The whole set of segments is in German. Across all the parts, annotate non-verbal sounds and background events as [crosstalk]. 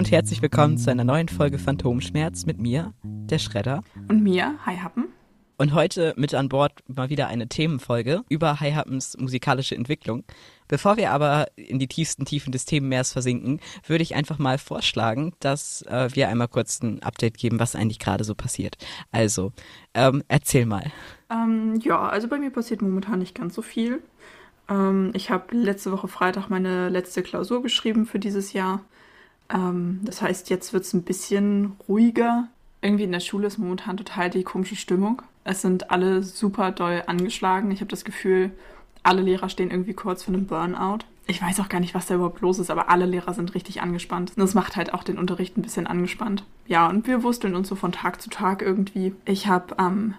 Und herzlich willkommen zu einer neuen Folge Phantomschmerz mit mir, der Schredder. Und mir, Hi Happen. Und heute mit an Bord mal wieder eine Themenfolge über Hi Happens musikalische Entwicklung. Bevor wir aber in die tiefsten Tiefen des Themenmeers versinken, würde ich einfach mal vorschlagen, dass äh, wir einmal kurz ein Update geben, was eigentlich gerade so passiert. Also, ähm, erzähl mal. Ähm, ja, also bei mir passiert momentan nicht ganz so viel. Ähm, ich habe letzte Woche Freitag meine letzte Klausur geschrieben für dieses Jahr. Ähm, das heißt, jetzt wird es ein bisschen ruhiger. Irgendwie in der Schule ist momentan total die komische Stimmung. Es sind alle super doll angeschlagen. Ich habe das Gefühl, alle Lehrer stehen irgendwie kurz vor einem Burnout. Ich weiß auch gar nicht, was da überhaupt los ist, aber alle Lehrer sind richtig angespannt. Und das macht halt auch den Unterricht ein bisschen angespannt. Ja, und wir wursteln uns so von Tag zu Tag irgendwie. Ich habe am. Ähm,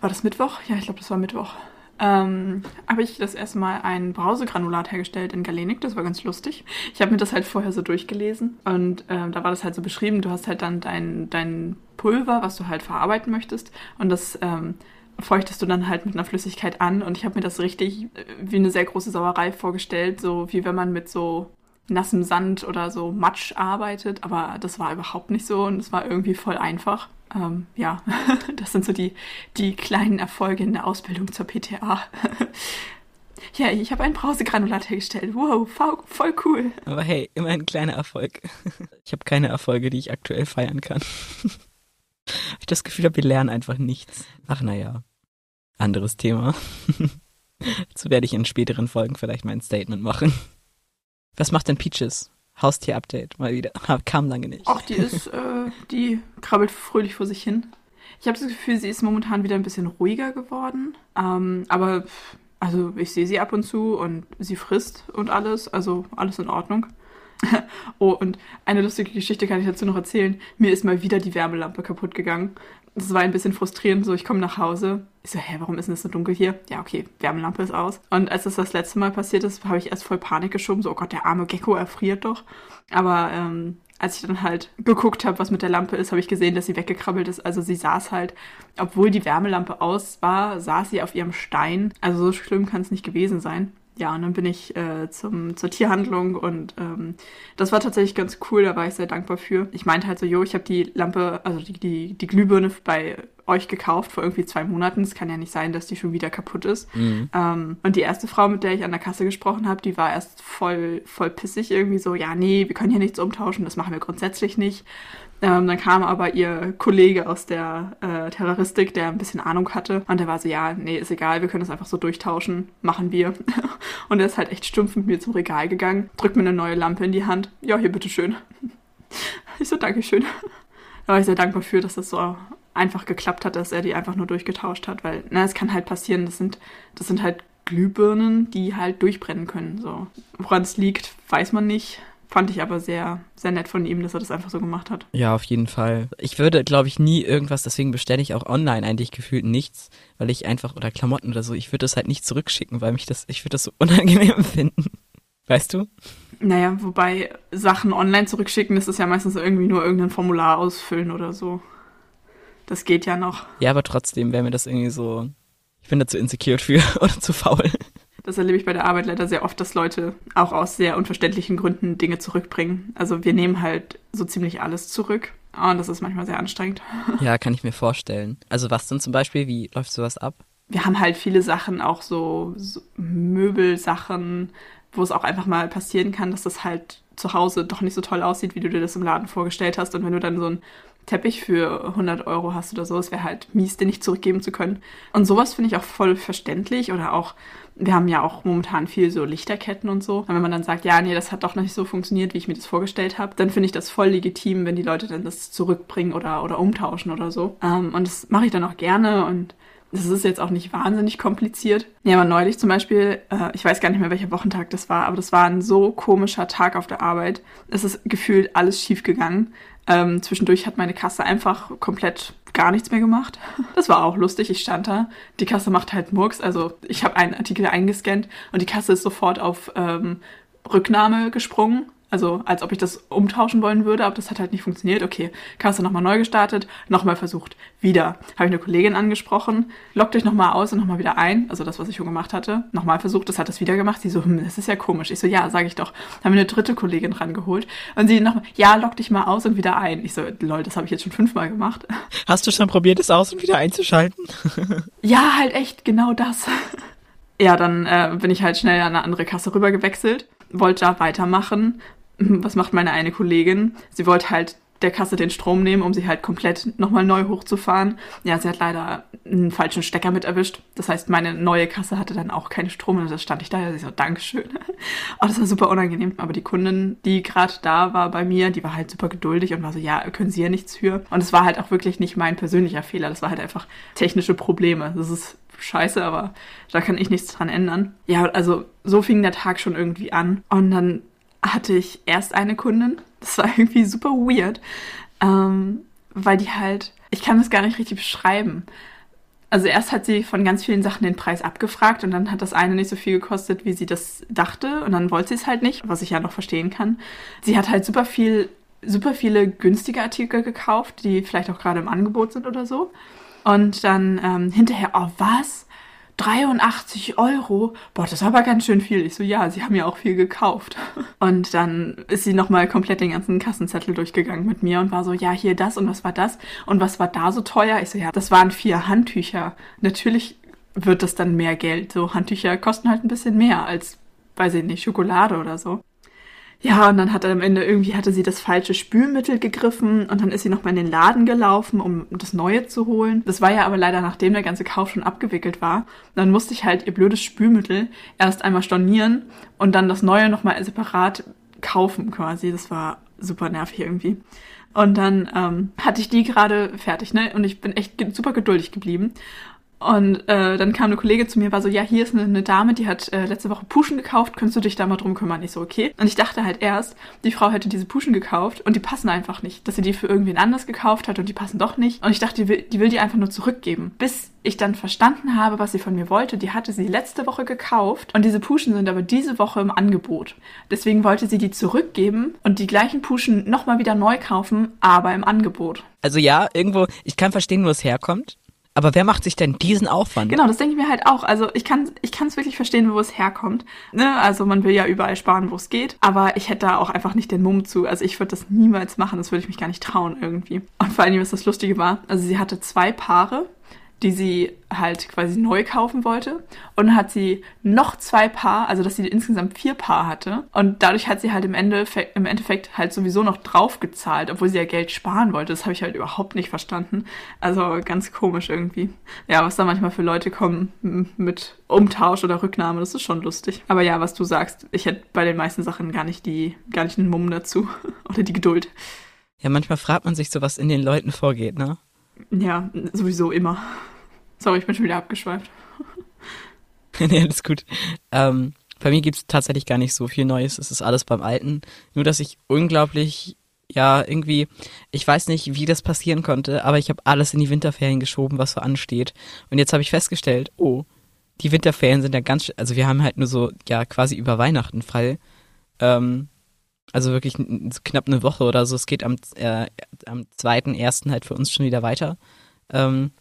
war das Mittwoch? Ja, ich glaube, das war Mittwoch ähm, habe ich das erste Mal ein Brausegranulat hergestellt in Galenik. Das war ganz lustig. Ich habe mir das halt vorher so durchgelesen. Und ähm, da war das halt so beschrieben, du hast halt dann dein, dein Pulver, was du halt verarbeiten möchtest. Und das ähm, feuchtest du dann halt mit einer Flüssigkeit an. Und ich habe mir das richtig äh, wie eine sehr große Sauerei vorgestellt, so wie wenn man mit so nassem Sand oder so Matsch arbeitet, aber das war überhaupt nicht so. Und es war irgendwie voll einfach ähm, ja, [laughs] das sind so die, die kleinen Erfolge in der Ausbildung zur PTA. [laughs] ja, ich habe ein Brausegranulat hergestellt. Wow, voll cool. Aber hey, immer ein kleiner Erfolg. Ich habe keine Erfolge, die ich aktuell feiern kann. [laughs] ich das Gefühl wir lernen einfach nichts. Ach naja, anderes Thema. Dazu werde ich in späteren Folgen vielleicht mein Statement machen. Was macht denn Peaches? Haustier-Update mal wieder. [laughs] Kam lange nicht. Ach, die ist, äh, die krabbelt fröhlich vor sich hin. Ich habe das Gefühl, sie ist momentan wieder ein bisschen ruhiger geworden. Ähm, aber, also ich sehe sie ab und zu und sie frisst und alles. Also alles in Ordnung. [laughs] oh, und eine lustige Geschichte kann ich dazu noch erzählen. Mir ist mal wieder die Wärmelampe kaputt gegangen das war ein bisschen frustrierend. So, ich komme nach Hause. Ich so, hä, warum ist denn das so dunkel hier? Ja, okay, Wärmelampe ist aus. Und als das das letzte Mal passiert ist, habe ich erst voll Panik geschoben. So, oh Gott, der arme Gecko erfriert doch. Aber ähm, als ich dann halt geguckt habe, was mit der Lampe ist, habe ich gesehen, dass sie weggekrabbelt ist. Also sie saß halt, obwohl die Wärmelampe aus war, saß sie auf ihrem Stein. Also so schlimm kann es nicht gewesen sein ja, und dann bin ich äh, zum, zur Tierhandlung und ähm, das war tatsächlich ganz cool, da war ich sehr dankbar für. Ich meinte halt so, jo, ich habe die Lampe, also die, die, die Glühbirne bei euch gekauft vor irgendwie zwei Monaten. Es kann ja nicht sein, dass die schon wieder kaputt ist. Mhm. Ähm, und die erste Frau, mit der ich an der Kasse gesprochen habe, die war erst voll, voll pissig irgendwie so, ja, nee, wir können hier nichts umtauschen, das machen wir grundsätzlich nicht. Ähm, dann kam aber ihr Kollege aus der äh, Terroristik, der ein bisschen Ahnung hatte. Und der war so, ja, nee, ist egal, wir können das einfach so durchtauschen. Machen wir. [laughs] und er ist halt echt stumpf mit mir zum Regal gegangen, drückt mir eine neue Lampe in die Hand. Ja, hier, bitteschön. [laughs] Ich so, Dankeschön. Da war ich sehr dankbar für, dass das so einfach geklappt hat, dass er die einfach nur durchgetauscht hat, weil, na, es kann halt passieren, das sind, das sind halt Glühbirnen, die halt durchbrennen können. So. Woran es liegt, weiß man nicht. Fand ich aber sehr, sehr nett von ihm, dass er das einfach so gemacht hat. Ja, auf jeden Fall. Ich würde, glaube ich, nie irgendwas, deswegen bestelle ich auch online eigentlich gefühlt nichts, weil ich einfach, oder Klamotten oder so, ich würde das halt nicht zurückschicken, weil mich das, ich würde das so [laughs] unangenehm finden. Weißt du? Naja, wobei Sachen online zurückschicken, das ist ja meistens irgendwie nur irgendein Formular ausfüllen oder so. Das geht ja noch. Ja, aber trotzdem wäre mir das irgendwie so, ich bin da zu insecure für [laughs] oder zu faul. Das erlebe ich bei der Arbeit leider sehr oft, dass Leute auch aus sehr unverständlichen Gründen Dinge zurückbringen. Also wir nehmen halt so ziemlich alles zurück. Und das ist manchmal sehr anstrengend. [laughs] Ja, kann ich mir vorstellen. Also was denn zum Beispiel? Wie läuft sowas ab? Wir haben halt viele Sachen, auch so, so Möbelsachen, wo es auch einfach mal passieren kann, dass das halt zu Hause doch nicht so toll aussieht, wie du dir das im Laden vorgestellt hast. Und wenn du dann so ein Teppich für 100 Euro hast oder so. Es wäre halt mies, den nicht zurückgeben zu können. Und sowas finde ich auch voll verständlich. Oder auch, wir haben ja auch momentan viel so Lichterketten und so. Und wenn man dann sagt, ja, nee, das hat doch nicht so funktioniert, wie ich mir das vorgestellt habe, dann finde ich das voll legitim, wenn die Leute dann das zurückbringen oder, oder umtauschen oder so. Ähm, und das mache ich dann auch gerne und das ist jetzt auch nicht wahnsinnig kompliziert. Ja, aber neulich zum Beispiel, äh, ich weiß gar nicht mehr, welcher Wochentag das war, aber das war ein so komischer Tag auf der Arbeit. Es ist gefühlt alles schief gegangen. Ähm, zwischendurch hat meine Kasse einfach komplett gar nichts mehr gemacht. [laughs] Das war auch lustig. Ich stand da. Die Kasse macht halt Murks. Also ich habe einen Artikel eingescannt und die Kasse ist sofort auf ähm, Rücknahme gesprungen. Also als ob ich das umtauschen wollen würde, aber das hat halt nicht funktioniert. Okay, Kasse nochmal neu gestartet, nochmal versucht. Wieder. Habe ich eine Kollegin angesprochen, lockt euch nochmal aus und nochmal wieder ein. Also das, was ich schon gemacht hatte. Nochmal versucht, das hat das wieder gemacht. Sie so, hm, das ist ja komisch. Ich so, ja, sage ich doch. Haben wir eine dritte Kollegin rangeholt. Und sie nochmal, ja, lock dich mal aus und wieder ein. Ich so, lol, das habe ich jetzt schon fünfmal gemacht. [laughs] Hast du schon probiert, es aus und wieder einzuschalten? [laughs] ja, halt echt, genau das. [laughs] ja, dann äh, bin ich halt schnell an eine andere Kasse rüber gewechselt, wollte da weitermachen [laughs] was macht meine eine Kollegin? Sie wollte halt der Kasse den Strom nehmen, um sie halt komplett nochmal neu hochzufahren. Ja, sie hat leider einen falschen Stecker mit erwischt. Das heißt, meine neue Kasse hatte dann auch keinen Strom und da stand ich da. Ja, sie so, Dankeschön. [laughs] Oh, das war super unangenehm. Aber die Kundin, die gerade da war bei mir, die war halt super geduldig und war so, ja, können Sie ja nichts für. Und es war halt auch wirklich nicht mein persönlicher Fehler. Das war halt einfach technische Probleme. Das ist scheiße, aber da kann ich nichts dran ändern. Ja, also so fing der Tag schon irgendwie an. Und dann hatte ich erst eine Kundin. Das war [laughs] irgendwie super weird, ähm, weil die halt, ich kann das gar nicht richtig beschreiben. Also erst hat sie von ganz vielen Sachen den Preis abgefragt und dann hat das eine nicht so viel gekostet, wie sie das dachte und dann wollte sie es halt nicht, was ich ja noch verstehen kann. Sie hat halt super viel, super viele günstige Artikel gekauft, die vielleicht auch gerade im Angebot sind oder so. Und dann ähm, hinterher, oh was? 83 Euro? Boah, das war aber ganz schön viel. Ich so, ja, sie haben ja auch viel gekauft. [laughs] Und dann ist sie nochmal komplett den ganzen Kassenzettel durchgegangen mit mir und war so, ja, hier das und was war das und was war da so teuer? Ich so, ja, das waren vier Handtücher. Natürlich wird das dann mehr Geld. So Handtücher kosten halt ein bisschen mehr als, weiß ich nicht, Schokolade oder so. Ja, und dann hat er am Ende irgendwie hatte sie das falsche Spülmittel gegriffen und dann ist sie nochmal in den Laden gelaufen, um das Neue zu holen. Das war ja aber leider nachdem der ganze Kauf schon abgewickelt war. Dann musste ich halt ihr blödes Spülmittel erst einmal stornieren und dann das Neue nochmal separat kaufen quasi. Das war super nervig irgendwie. Und dann ähm, hatte ich die gerade fertig, ne? Und ich bin echt super geduldig geblieben. Und äh, dann kam eine Kollegin zu mir, war so, ja, hier ist eine, eine Dame, die hat äh, letzte Woche Puschen gekauft, könntest du dich da mal drum kümmern? Ich so, okay. Und ich dachte halt erst, die Frau hätte diese Puschen gekauft und die passen einfach nicht. Dass sie die für irgendwen anders gekauft hat und die passen doch nicht. Und ich dachte, die will, die will die einfach nur zurückgeben. Bis ich dann verstanden habe, was sie von mir wollte, die hatte sie letzte Woche gekauft und diese Puschen sind aber diese Woche im Angebot. Deswegen wollte sie die zurückgeben und die gleichen Puschen nochmal wieder neu kaufen, aber im Angebot. Also ja, irgendwo, ich kann verstehen, wo es herkommt. Aber wer macht sich denn diesen Aufwand? Genau, das denke ich mir halt auch. Also ich kann ich kann es wirklich verstehen, wo es herkommt. Ne? Also man will ja überall sparen, wo es geht. Aber ich hätte da auch einfach nicht den Mumm zu. Also ich würde das niemals machen. Das würde ich mich gar nicht trauen irgendwie. Und vor allem, was das Lustige war, also sie hatte zwei Paare die sie halt quasi neu kaufen wollte. Und dann hat sie noch zwei Paar, also dass sie insgesamt vier Paar hatte. Und dadurch hat sie halt im Endeffekt, im Endeffekt halt sowieso noch drauf gezahlt, obwohl sie ja Geld sparen wollte. Das habe ich halt überhaupt nicht verstanden. Also ganz komisch irgendwie. Ja, was da manchmal für Leute kommen mit Umtausch oder Rücknahme, das ist schon lustig. Aber ja, was du sagst, ich hätte bei den meisten Sachen gar nicht die, gar nicht den Mumm dazu. [laughs] oder die Geduld. Ja, manchmal fragt man sich so, was in den Leuten vorgeht, ne? Ja, sowieso immer. Sorry, ich bin schon wieder abgeschweift. [laughs] nee, alles gut. Ähm, bei mir gibt es tatsächlich gar nicht so viel Neues. Es ist alles beim Alten. Nur, dass ich unglaublich, ja, irgendwie, ich weiß nicht, wie das passieren konnte, aber ich habe alles in die Winterferien geschoben, was so ansteht. Und jetzt habe ich festgestellt, oh, die Winterferien sind ja ganz, also wir haben halt nur so, ja, quasi über Weihnachten frei. Ähm, also wirklich knapp eine Woche oder so. Es geht am, äh, am zweiten, ersten halt für uns schon wieder weiter. Ähm,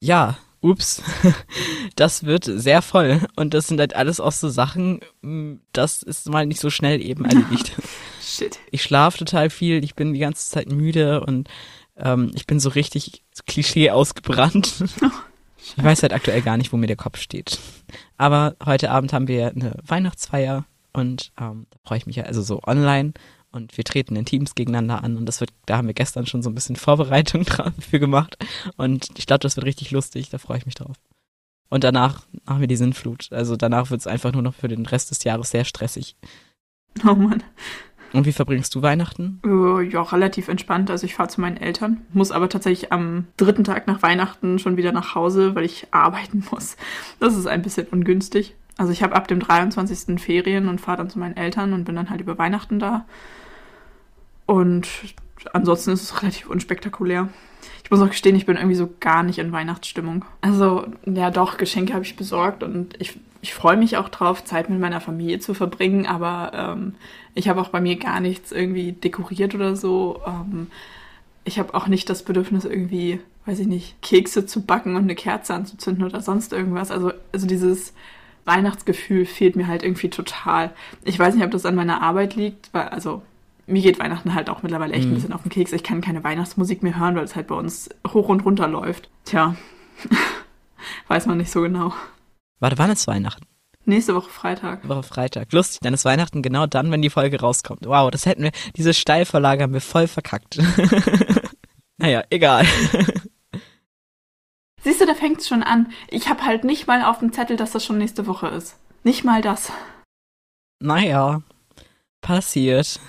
ja, ups, [laughs] das wird sehr voll. Und das sind halt alles auch so Sachen, hm, das ist mal nicht so schnell eben erledigt. [laughs] Shit. Ich schlafe total viel, ich bin die ganze Zeit müde und ähm, ich bin so richtig Klischee ausgebrannt. [laughs] ich weiß halt aktuell gar nicht, wo mir der Kopf steht. Aber heute Abend haben wir eine Weihnachtsfeier und ähm, da freue ich mich ja, also so online und wir treten in Teams gegeneinander an und das wird, da haben wir gestern schon so ein bisschen Vorbereitung [laughs] dafür gemacht und ich glaube, das wird richtig lustig, da freue ich mich drauf. Und danach haben wir die Sinnflut. Also danach wird es einfach nur noch für den Rest des Jahres sehr stressig. Oh Mann. Und wie verbringst du Weihnachten? Uh, ja, relativ entspannt. Also ich fahre zu meinen Eltern, muss aber tatsächlich am dritten Tag nach Weihnachten schon wieder nach Hause, weil ich arbeiten [laughs] muss. Das ist ein bisschen ungünstig. Also ich habe ab dem 23. Ferien und fahre dann zu meinen Eltern und bin dann halt über Weihnachten da. Und ansonsten ist es relativ unspektakulär. Ich muss auch gestehen, ich bin irgendwie so gar nicht in Weihnachtsstimmung. Also, ja doch, Geschenke habe ich besorgt und ich ich freue mich auch drauf, Zeit mit meiner Familie zu verbringen, aber ähm, ich habe auch bei mir gar nichts irgendwie dekoriert oder so. Ähm, ich habe auch nicht das Bedürfnis, irgendwie, weiß ich nicht, Kekse zu backen und eine Kerze anzuzünden oder sonst irgendwas. Also, also dieses Weihnachtsgefühl fehlt mir halt irgendwie total. Ich weiß nicht, ob das an meiner Arbeit liegt, weil, also mir geht Weihnachten halt auch mittlerweile echt mhm. ein bisschen auf den Keks. Ich kann keine Weihnachtsmusik mehr hören, weil es halt bei uns hoch und runter läuft. Tja, [laughs] weiß man nicht so genau. Warte, wann ist Weihnachten? Nächste Woche Freitag. Woche Freitag. Lustig, dann ist Weihnachten genau dann, wenn die Folge rauskommt. Wow, das hätten wir, diese Steilvorlage haben wir voll verkackt. [laughs] naja, egal. Siehst du, da fängt's schon an. Ich habe halt nicht mal auf dem Zettel, dass das schon nächste Woche ist. Nicht mal das. Naja, passiert.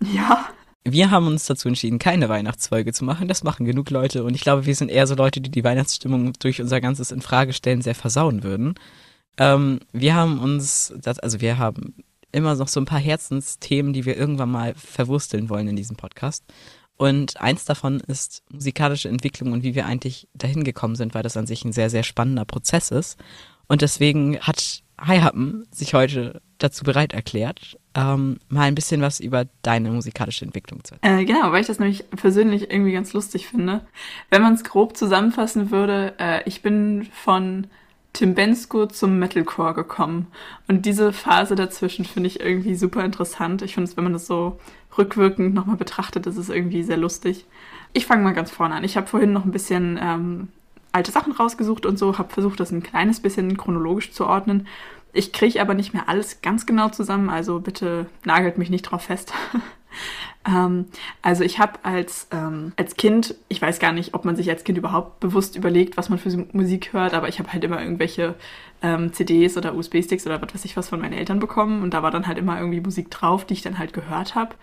Ja. Wir haben uns dazu entschieden, keine Weihnachtsfolge zu machen. Das machen genug Leute. Und ich glaube, wir sind eher so Leute, die die Weihnachtsstimmung durch unser ganzes Infragestellen sehr versauen würden. Ähm, wir haben uns, das, also wir haben immer noch so ein paar Herzensthemen, die wir irgendwann mal verwursteln wollen in diesem Podcast. Und eins davon ist musikalische Entwicklung und wie wir eigentlich dahin gekommen sind, weil das an sich ein sehr, sehr spannender Prozess ist. Und deswegen hat Hi Happen sich heute dazu bereit erklärt, ähm, mal ein bisschen was über deine musikalische Entwicklung zu erzählen. Äh, genau, weil ich das nämlich persönlich irgendwie ganz lustig finde. Wenn man es grob zusammenfassen würde, äh, ich bin von Tim Bensko zum Metalcore gekommen. Und diese Phase dazwischen finde ich irgendwie super interessant. Ich finde es, wenn man das so rückwirkend nochmal betrachtet, ist es irgendwie sehr lustig. Ich fange mal ganz vorne an. Ich habe vorhin noch ein bisschen ähm, alte Sachen rausgesucht und so, habe versucht, das ein kleines bisschen chronologisch zu ordnen. Ich kriege aber nicht mehr alles ganz genau zusammen, also bitte nagelt mich nicht drauf fest. [laughs] ähm, also ich habe als, ähm, als Kind, ich weiß gar nicht, ob man sich als Kind überhaupt bewusst überlegt, was man für Musik hört, aber ich habe halt immer irgendwelche ähm, CDs oder USB-Sticks oder was weiß ich was von meinen Eltern bekommen und da war dann halt immer irgendwie Musik drauf, die ich dann halt gehört habe.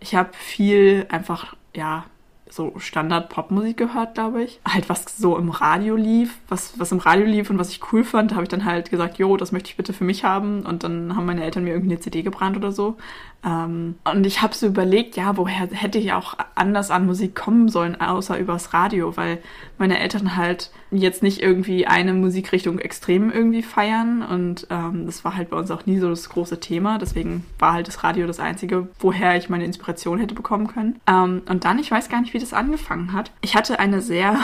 Ich habe viel einfach, ja, so Standard-Popmusik gehört, glaube ich. Halt, was so im Radio lief, was, was im Radio lief und was ich cool fand, habe ich dann halt gesagt, jo, das möchte ich bitte für mich haben. Und dann haben meine Eltern mir irgendwie eine CD gebrannt oder so. Ähm, und ich habe so überlegt, ja, woher hätte ich auch anders an Musik kommen sollen, außer übers Radio, weil meine Eltern halt jetzt nicht irgendwie eine Musikrichtung extrem irgendwie feiern. Und ähm, das war halt bei uns auch nie so das große Thema. Deswegen war halt das Radio das Einzige, woher ich meine Inspiration hätte bekommen können. Ähm, und dann, ich weiß gar nicht, wie das angefangen hat. Ich hatte eine sehr,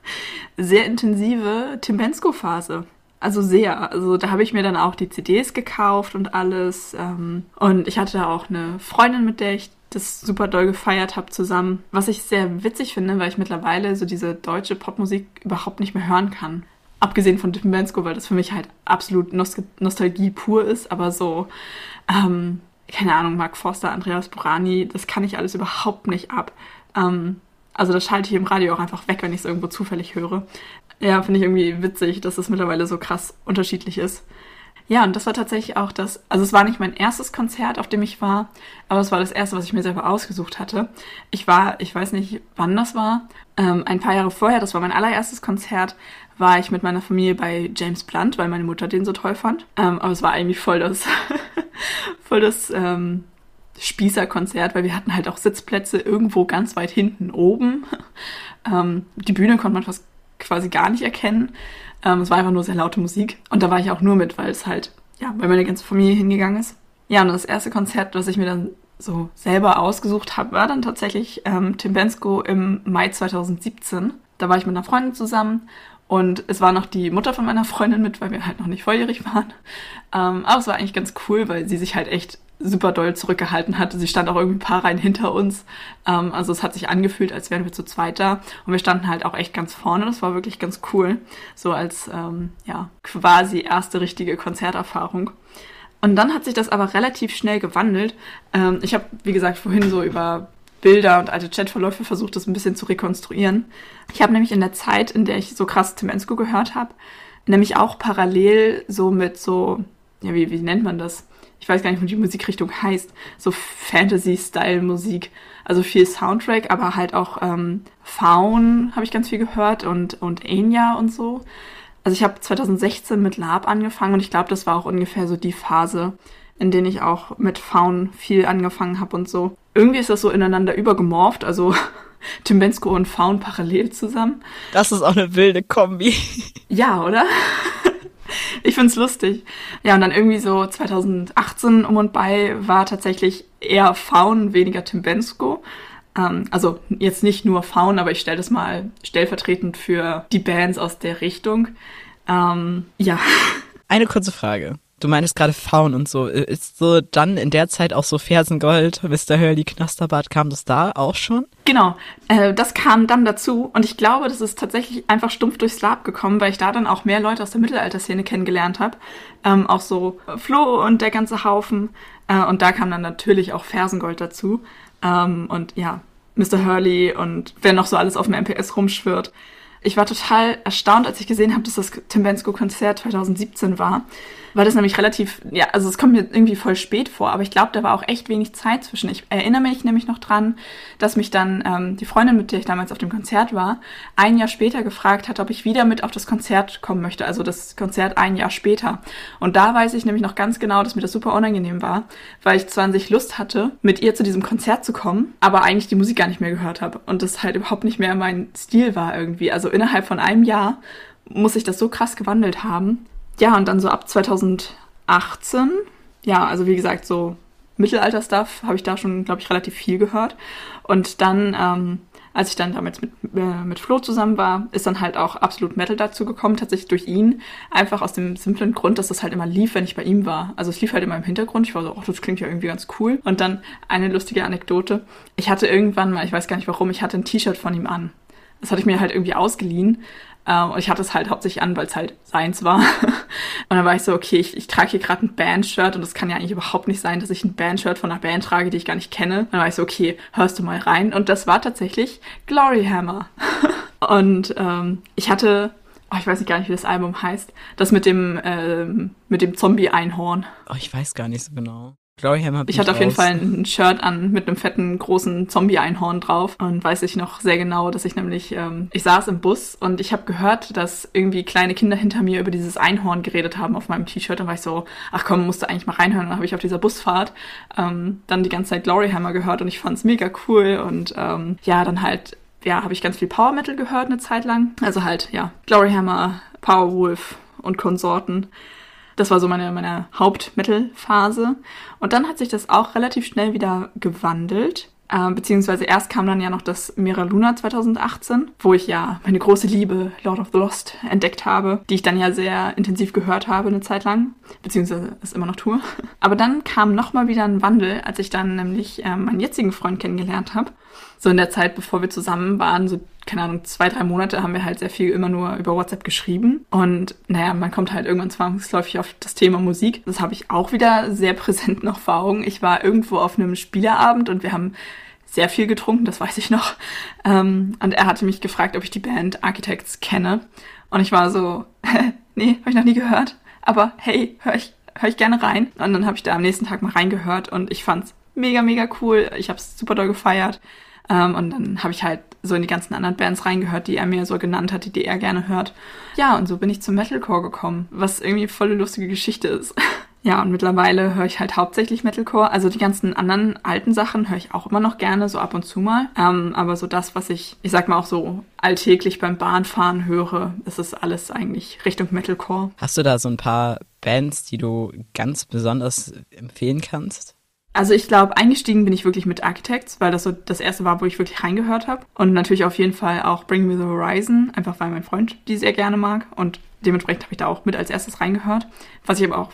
[laughs] sehr intensive Tim Bensko-Phase. Also sehr. Also da habe ich mir dann auch die CDs gekauft und alles. Ähm, und ich hatte auch eine Freundin, mit der ich das super doll gefeiert habe zusammen. Was ich sehr witzig finde, weil ich mittlerweile so diese deutsche Popmusik überhaupt nicht mehr hören kann. Abgesehen von Tim Bensko, weil das für mich halt absolut Nost Nostalgie pur ist, aber so, ähm, keine Ahnung, Mark Forster, Andreas Burani, das kann ich alles überhaupt nicht ab. Ähm, also das schalte ich im Radio auch einfach weg, wenn ich es irgendwo zufällig höre. Ja, finde ich irgendwie witzig, dass es mittlerweile so krass unterschiedlich ist. Ja, und das war tatsächlich auch das, also es war nicht mein erstes Konzert, auf dem ich war, aber es war das erste, was ich mir selber ausgesucht hatte. Ich war, ich weiß nicht, wann das war, ähm, ein paar Jahre vorher, das war mein allererstes Konzert, war ich mit meiner Familie bei James Blunt, weil meine Mutter den so toll fand. Ähm, aber es war eigentlich voll das, [laughs] voll das ähm, Spießerkonzert, weil wir hatten halt auch Sitzplätze irgendwo ganz weit hinten oben. [laughs] Ähm, die Bühne konnte man fast quasi gar nicht erkennen. Ähm, es war einfach nur sehr laute Musik. Und da war ich auch nur mit, weil es halt, ja, weil meine ganze Familie hingegangen ist. Ja, und das erste Konzert, das ich mir dann so selber ausgesucht habe, war dann tatsächlich ähm, Tim Bensko im Mai 2017. Da war ich mit einer Freundin zusammen und es war noch die Mutter von meiner Freundin mit, weil wir halt noch nicht volljährig waren. Ähm, aber es war eigentlich ganz cool, weil sie sich halt echt super doll zurückgehalten hatte. Sie stand auch irgendwie ein paar Reihen hinter uns. Ähm, also es hat sich angefühlt, als wären wir zu zweit da. Und wir standen halt auch echt ganz vorne. Das war wirklich ganz cool. So als ähm, ja quasi erste richtige Konzerterfahrung. Und dann hat sich das aber relativ schnell gewandelt. Ähm, ich habe, wie gesagt, vorhin so über Bilder und alte Chatverläufe versucht, das ein bisschen zu rekonstruieren. Ich habe nämlich in der Zeit, in der ich so krass Temensko gehört habe, nämlich auch parallel so mit so, ja, wie, wie nennt man das? Ich weiß gar nicht, wie die Musikrichtung heißt, so Fantasy-Style-Musik. Also viel Soundtrack, aber halt auch ähm, Faun habe ich ganz viel gehört und, und Enya und so. Also ich habe 2016 mit Lab angefangen und ich glaube, das war auch ungefähr so die Phase, in denen ich auch mit Faun viel angefangen habe und so. Irgendwie ist das so ineinander übergemorpht, also [laughs] Tim Bensko und Faun parallel zusammen. Das ist auch eine wilde Kombi. Ja, oder? [laughs] [laughs] ich find's lustig. Ja, und dann irgendwie so 2018 um und bei war tatsächlich eher Faun, weniger Tim Bensko. Ähm, also jetzt nicht nur Faun, aber ich stelle das mal stellvertretend für die Bands aus der Richtung. Ähm, ja. Eine kurze Frage. Du meinst gerade Faun und so. Ist so dann in der Zeit auch so Fersengold, Mr. Hurley, Knasterbart, kam das da auch schon? Genau, äh, das kam dann dazu und ich glaube, das ist tatsächlich einfach stumpf durchs Lab gekommen, weil ich da dann auch mehr Leute aus der Mittelalterszene kennengelernt habe. Ähm, auch so Flo und der ganze Haufen. Äh, und da kam dann natürlich auch Fersengold dazu. Ähm, und ja, Mr. Hurley und wer noch so alles auf dem MPS rumschwirrt. Ich war total erstaunt, als ich gesehen habe, dass das Tim Bensko-Konzert 2017 war weil das nämlich relativ, ja, also es kommt mir irgendwie voll spät vor, aber ich glaube, da war auch echt wenig Zeit zwischen. Ich erinnere mich nämlich noch dran, dass mich dann ähm, die Freundin, mit der ich damals auf dem Konzert war, ein Jahr später gefragt hat, ob ich wieder mit auf das Konzert kommen möchte, also das Konzert ein Jahr später. Und da weiß ich nämlich noch ganz genau, dass mir das super unangenehm war, weil ich zwar an sich Lust hatte, mit ihr zu diesem Konzert zu kommen, aber eigentlich die Musik gar nicht mehr gehört habe und das halt überhaupt nicht mehr mein Stil war irgendwie. Also innerhalb von einem Jahr muss sich das so krass gewandelt haben, ja, und dann so ab 2018, ja, also wie gesagt, so Mittelalter-Stuff habe ich da schon, glaube ich, relativ viel gehört. Und dann, ähm, als ich dann damals mit, äh, mit Flo zusammen war, ist dann halt auch absolut Metal dazu gekommen, tatsächlich durch ihn. Einfach aus dem simplen Grund, dass das halt immer lief, wenn ich bei ihm war. Also es lief halt immer im Hintergrund. Ich war so, ach, das klingt ja irgendwie ganz cool. Und dann eine lustige Anekdote. Ich hatte irgendwann mal, ich weiß gar nicht warum, ich hatte ein T-Shirt von ihm an. Das hatte ich mir halt irgendwie ausgeliehen. Ähm, und ich hatte es halt hauptsächlich an, weil es halt seins war. [laughs] und dann war ich so, okay, ich, ich trage hier gerade ein Bandshirt und es kann ja eigentlich überhaupt nicht sein, dass ich ein Bandshirt von einer Band trage, die ich gar nicht kenne. Und dann war ich so, okay, hörst du mal rein. Und das war tatsächlich Glory Hammer. [laughs] und ähm, ich hatte oh, ich weiß nicht gar nicht, wie das Album heißt. Das mit dem, ähm, mit dem Zombie-Einhorn. Oh, ich weiß gar nicht so genau. Gloryhammer ich hatte auf jeden Fall ein Shirt an mit einem fetten, großen Zombie-Einhorn drauf. Und weiß ich noch sehr genau, dass ich nämlich, ähm, ich saß im Bus und ich habe gehört, dass irgendwie kleine Kinder hinter mir über dieses Einhorn geredet haben auf meinem T-Shirt. Dann war ich so, ach komm, musst du eigentlich mal reinhören. Und dann habe ich auf dieser Busfahrt ähm, dann die ganze Zeit Gloryhammer gehört und ich fand's mega cool. Und ähm, ja, dann halt, ja, habe ich ganz viel Power Metal gehört eine Zeit lang. Also halt, ja, Gloryhammer, Powerwolf und Konsorten. Das war so meine, meine Haupt-Metal-Phase. Und dann hat sich das auch relativ schnell wieder gewandelt. Äh, beziehungsweise erst kam dann ja noch das Mira Luna 2018, wo ich ja meine große Liebe Lord of the Lost entdeckt habe, die ich dann ja sehr intensiv gehört habe eine Zeit lang, beziehungsweise es immer noch tue. Aber dann kam nochmal wieder ein Wandel, als ich dann nämlich äh, meinen jetzigen Freund kennengelernt habe so in der Zeit, bevor wir zusammen waren, so, keine Ahnung, zwei, drei Monate haben wir halt sehr viel immer nur über WhatsApp geschrieben. Und naja, man kommt halt irgendwann zwangsläufig auf das Thema Musik. Das habe ich auch wieder sehr [laughs] präsent noch vor Augen. Ich war irgendwo auf einem Spielerabend und wir haben sehr viel getrunken, das weiß ich noch. Ähm, und er hatte mich gefragt, ob ich die Band Architects kenne. Und ich war so, [laughs] nee, habe ich noch nie gehört. Aber hey, höre ich, hör ich gerne rein. Und dann habe ich da am nächsten Tag mal reingehört und ich fand's mega, mega cool. Ich habe es super doll gefeiert. Ähm, und dann habe ich halt so in die ganzen anderen Bands reingehört, die er mir so genannt hat, die, er gerne hört. Ja, und so bin ich zum Metalcore gekommen, was irgendwie voll eine lustige Geschichte ist. [laughs] Ja, und mittlerweile höre ich halt hauptsächlich Metalcore. Also die ganzen anderen alten Sachen höre ich auch immer noch gerne, so ab und zu mal. Ähm, aber so das, was ich, ich sag mal auch so alltäglich beim Bahnfahren höre, ist alles eigentlich Richtung Metalcore. Hast du da so ein paar Bands, die du ganz besonders empfehlen kannst? Also ich glaube, eingestiegen bin ich wirklich mit Architects, weil das so das erste war, wo ich wirklich reingehört habe. Und natürlich auf jeden Fall auch Bring Me the Horizon, einfach weil mein Freund die sehr gerne mag. Und dementsprechend habe ich da auch mit als erstes reingehört, was ich aber auch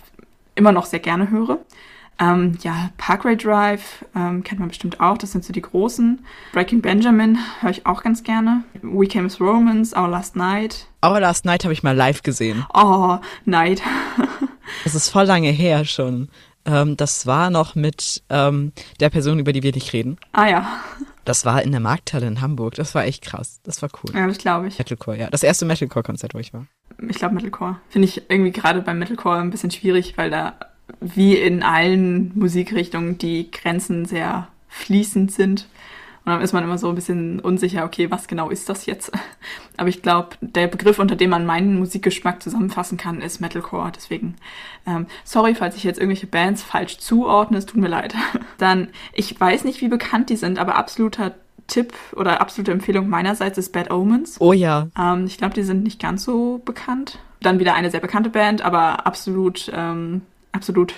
immer noch sehr gerne höre. Ähm, ja, Parkway Drive ähm, kennt man bestimmt auch, das sind so die großen. Breaking Benjamin höre ich auch ganz gerne. We Came as Romans, Our Last Night. Our Last Night habe ich mal live gesehen. Oh, Night. [laughs] das ist voll lange her schon. Ähm, das war noch mit ähm, der Person, über die wir nicht reden. Ah ja. Das war in der Markthalle in Hamburg. Das war echt krass. Das war cool. Ja, das glaube ich. Metalcore, ja. Das erste Metalcore-Konzert, wo ich war. Ich glaube Metalcore. Finde ich irgendwie gerade beim Metalcore ein bisschen schwierig, weil da wie in allen Musikrichtungen die Grenzen sehr fließend sind. Und dann ist man immer so ein bisschen unsicher, okay, was genau ist das jetzt? [laughs] Aber ich glaube, der Begriff, unter dem man meinen Musikgeschmack zusammenfassen kann, ist Metalcore. Deswegen, ähm, sorry, falls ich jetzt irgendwelche Bands falsch zuordne, es tut mir leid. [laughs] Dann, ich weiß nicht, wie bekannt die sind, aber absoluter Tipp oder absolute Empfehlung meinerseits ist Bad Omens. Oh ja. Ähm, ich glaube, die sind nicht ganz so bekannt. Dann wieder eine sehr bekannte Band, aber absolut, ähm, absolut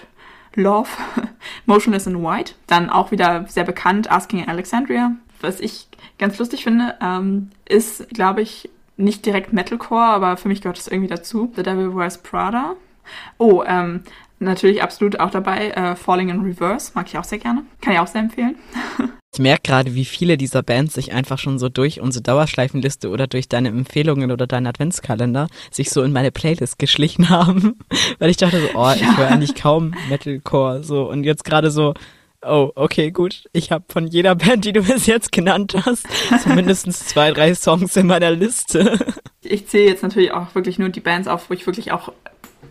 Love. [laughs] Motionless in White. Dann auch wieder sehr bekannt, Asking Alexandria. Was ich ganz lustig finde, ähm, ist, glaube ich, nicht direkt Metalcore, aber für mich gehört das irgendwie dazu. The Devil Wears Prada. Oh, ähm, natürlich absolut auch dabei. Äh, Falling in Reverse mag ich auch sehr gerne. Kann ich auch sehr empfehlen. [laughs] Ich merke gerade, wie viele dieser Bands sich einfach schon so durch unsere Dauerschleifenliste oder durch deine Empfehlungen oder deinen Adventskalender sich so in meine Playlist geschlichen [laughs] haben. Weil ich dachte so, oh, ja. ich höre eigentlich kaum Metalcore. So, und jetzt gerade so, oh, okay, gut. Ich habe von jeder Band, die du [laughs] bis jetzt genannt hast, so mindestens zwei, drei Songs in meiner Liste. Ich zähle jetzt natürlich auch wirklich nur die Bands auf, wo ich wirklich auch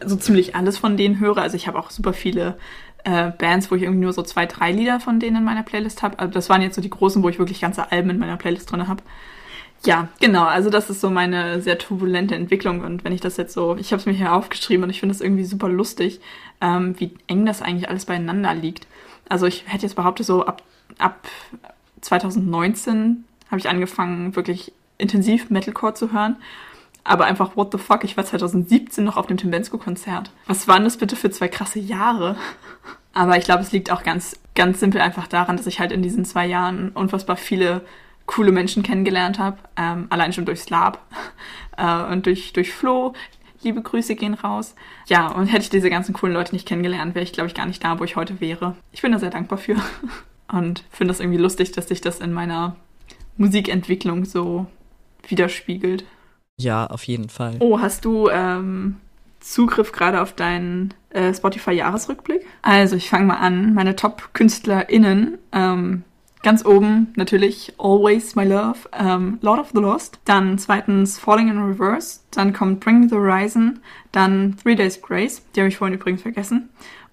so ziemlich alles von denen höre. Also ich habe auch super viele äh, Bands, wo ich irgendwie nur so zwei, drei Lieder von denen in meiner Playlist habe. Also das waren jetzt so die großen, wo ich wirklich ganze Alben in meiner Playlist drin habe. Ja, genau. Also das ist so meine sehr turbulente Entwicklung. Und wenn ich das jetzt so, ich habe es mir hier aufgeschrieben und ich finde es irgendwie super lustig, ähm, wie eng das eigentlich alles beieinander liegt. Also ich hätte jetzt behauptet, so ab, ab 2019 habe ich angefangen, wirklich intensiv Metalcore zu hören. Aber einfach, what the fuck, ich war 2017 noch auf dem Tim Bensko-Konzert. Was waren das bitte für zwei krasse Jahre? [laughs] Aber ich glaube, es liegt auch ganz, ganz simpel einfach daran, dass ich halt in diesen zwei Jahren unfassbar viele coole Menschen kennengelernt habe. Ähm, allein schon durchs Lab [laughs] äh, und durch, durch Flo. Liebe Grüße gehen raus. Ja, und hätte ich diese ganzen coolen Leute nicht kennengelernt, wäre ich, glaube ich, gar nicht da, wo ich heute wäre. Ich bin da sehr dankbar für. [laughs] Und finde das irgendwie lustig, dass sich das in meiner Musikentwicklung so widerspiegelt. Ja, auf jeden Fall. Oh, hast du ähm, Zugriff gerade auf deinen äh, Spotify-Jahresrückblick? Also, ich fange mal an. Meine Top-KünstlerInnen. Ähm, ganz oben natürlich Always My Love, ähm, Lord of the Lost. Dann zweitens Falling in Reverse. Dann kommt Bring the Horizon. Dann Three Days Grace. Die habe ich vorhin übrigens vergessen.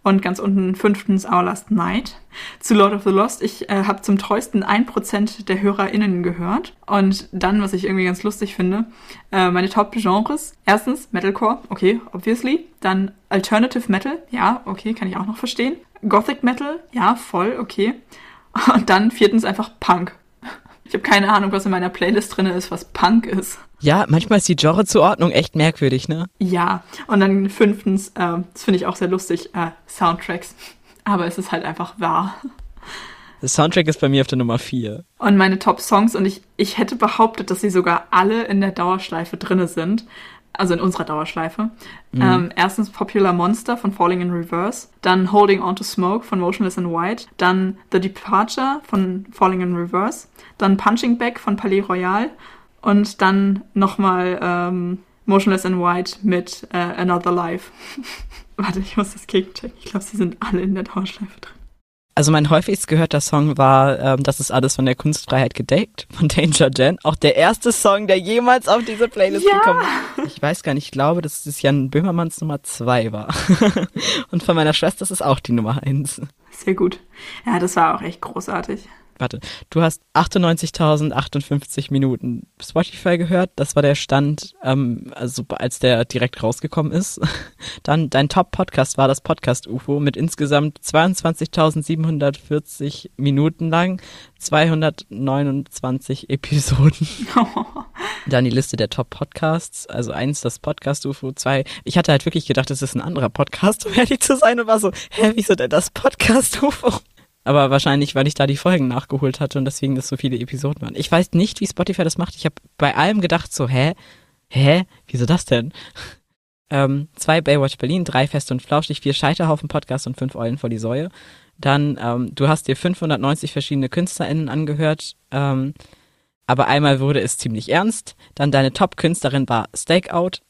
Und ganz unten fünftens Our Last Night. Zu Lord of the Lost. Ich äh, habe zum treuesten 1% der HörerInnen gehört. Und dann, was ich irgendwie ganz lustig finde, äh, meine Top-Genres. Erstens Metalcore, okay, obviously. Dann Alternative Metal, ja, okay, kann ich auch noch verstehen. Gothic Metal, ja, voll, okay. [laughs] Und dann viertens einfach Punk. Ich habe keine Ahnung, was in meiner Playlist drin ist, was Punk ist. Ja, manchmal ist die Genrezuordnung echt merkwürdig, ne? Ja, und dann fünftens, äh, das finde ich auch sehr lustig, äh, Soundtracks. Aber es ist halt einfach wahr. Der Soundtrack ist bei mir auf der Nummer 4. Und meine Top-Songs, und ich, ich hätte behauptet, dass sie sogar alle in der Dauerschleife drinne sind. Also in unserer Dauerschleife. Mhm. Ähm, erstens Popular Monster von Falling in Reverse, dann Holding On to Smoke von Motionless in White, dann The Departure von Falling in Reverse, dann Punching Back von Palais Royal und dann nochmal ähm, Motionless in White mit äh, Another Life. [laughs] Warte, ich muss das gegenchecken. Ich glaube, sie sind alle in der Dauerschleife drin. Also mein häufigst gehörter Song war ähm, Das ist alles von der Kunstfreiheit gedeckt von Danger Jen. Auch der erste Song, der jemals auf diese Playlist ja. gekommen ist. Ich weiß gar nicht, ich glaube, dass es Jan Böhmermanns Nummer zwei war. [laughs] Und von meiner Schwester ist es auch die Nummer eins. Sehr gut. Ja, das war auch echt großartig warte, du hast 98.058 Minuten Spotify gehört. Das war der Stand, ähm, also als der direkt rausgekommen ist. [laughs] Dann dein Top-Podcast war das Podcast UFO mit insgesamt 22.740 Minuten lang, 229 [laughs] Episoden. [laughs] Dann die Liste der Top-Podcasts, also eins das Podcast UFO, zwei. Ich hatte halt wirklich gedacht, das ist ein anderer Podcast, um ehrlich zu sein und war so, hä, wieso denn das Podcast UFO? Aber wahrscheinlich, weil ich da die Folgen nachgeholt hatte und deswegen das so viele Episoden waren. Ich weiß nicht, wie Spotify das macht. Ich habe bei allem gedacht so, hä? Hä? Wieso das denn? [laughs] ähm, zwei Baywatch Berlin, drei Fest und Flauschig, vier Scheiterhaufen Podcasts und fünf Eulen vor die Säue. Dann, ähm, du hast dir 590 verschiedene KünstlerInnen angehört, ähm, aber einmal wurde es ziemlich ernst. Dann deine Top-Künstlerin war Stakeout.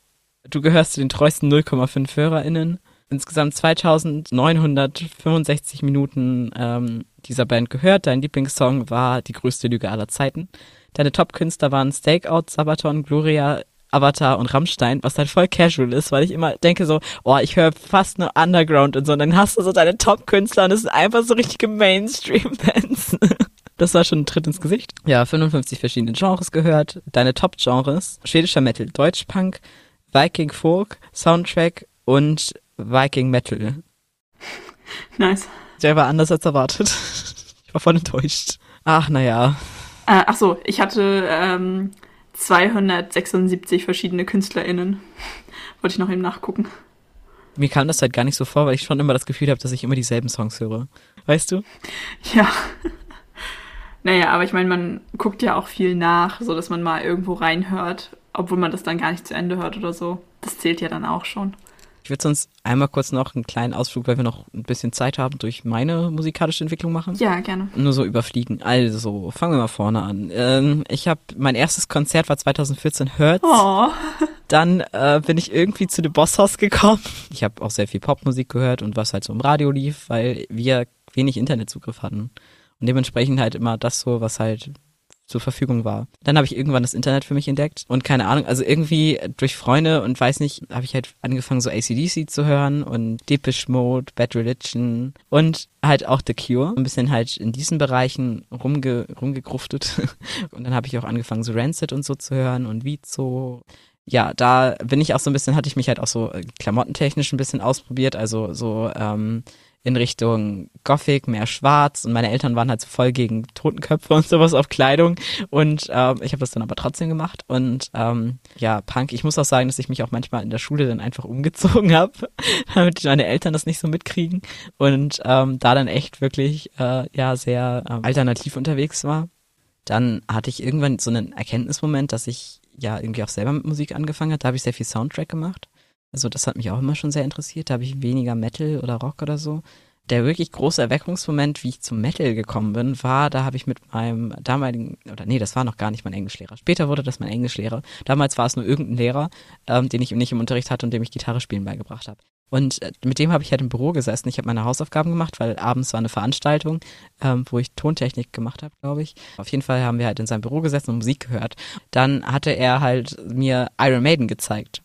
Du gehörst zu den treuesten 0,5 HörerInnen insgesamt 2965 Minuten ähm, dieser Band gehört. Dein Lieblingssong war Die größte Lüge aller Zeiten. Deine Top-Künstler waren Stakeout, Sabaton, Gloria, Avatar und Rammstein, was halt voll casual ist, weil ich immer denke so, oh, ich höre fast nur Underground und so, und dann hast du so deine Top-Künstler und es sind einfach so richtige Mainstream-Bands. [laughs] Das war schon ein Tritt ins Gesicht. Ja, 55 verschiedene Genres gehört. Deine Top-Genres, schwedischer Metal, Deutsch-Punk, Viking Folk, Soundtrack und Viking Metal. [laughs] Nice. Der war anders als erwartet. Ich war voll enttäuscht. Ach, naja. Äh, ach so, ich hatte ähm, 276 verschiedene KünstlerInnen. [laughs] Wollte ich noch eben nachgucken. Mir kam das halt gar nicht so vor, weil ich schon immer das Gefühl habe, dass ich immer dieselben Songs höre. Weißt du? Ja. [laughs] Naja, aber ich meine, man guckt ja auch viel nach, so dass man mal irgendwo reinhört, obwohl man das dann gar nicht zu Ende hört oder so. Das zählt ja dann auch schon. Ich würde sonst einmal kurz noch einen kleinen Ausflug, weil wir noch ein bisschen Zeit haben, durch meine musikalische Entwicklung machen. Ja, gerne. Nur so überfliegen. Also, fangen wir mal vorne an. Ähm, ich habe mein erstes Konzert war 2014 Hertz. Oh. [laughs] Dann äh, bin ich irgendwie zu The Boss House gekommen. Ich habe auch sehr viel Popmusik gehört und was halt so im Radio lief, weil wir wenig Internetzugriff hatten. Und dementsprechend halt immer das so, was halt zur Verfügung war. Dann habe ich irgendwann das Internet für mich entdeckt und keine Ahnung, also irgendwie durch Freunde und weiß nicht, habe ich halt angefangen so ACDC zu hören und Deepish Mode, Bad Religion und halt auch The Cure. Ein bisschen halt in diesen Bereichen rumge rumgegruftet [laughs] und dann habe ich auch angefangen so Rancid und so zu hören und Vizo ja, da bin ich auch so ein bisschen, hatte ich mich halt auch so klamottentechnisch ein bisschen ausprobiert, also so ähm, in Richtung Gothic, mehr schwarz. Und meine Eltern waren halt so voll gegen Totenköpfe und sowas auf Kleidung. Und ähm, ich habe das dann aber trotzdem gemacht. Und ähm, ja, Punk, ich muss auch sagen, dass ich mich auch manchmal in der Schule dann einfach umgezogen [laughs] habe, damit meine Eltern das nicht so mitkriegen. Und ähm, da dann echt wirklich äh, ja sehr ähm, alternativ unterwegs war. Dann hatte ich irgendwann so einen Erkenntnismoment, dass ich ja irgendwie auch selber mit Musik angefangen habe. Da habe ich sehr viel Soundtrack gemacht also das hat mich auch immer schon sehr interessiert. Da habe ich weniger Metal oder Rock oder so. Der wirklich große Erweckungsmoment, wie ich zum Metal gekommen bin, war, da habe ich mit meinem damaligen, oder nee, das war noch gar nicht mein Englischlehrer. Später wurde das mein Englischlehrer. Damals war es nur irgendein Lehrer, ähm, den ich nicht im Unterricht hatte und dem ich Gitarre spielen beigebracht habe. Und äh, mit dem habe ich halt im Büro gesessen. Ich habe meine Hausaufgaben gemacht, weil abends war eine Veranstaltung, ähm, wo ich Tontechnik gemacht habe, glaube ich. Auf jeden Fall haben wir halt in seinem Büro gesessen und Musik gehört. Dann hatte er halt mir Iron Maiden gezeigt.